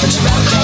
But you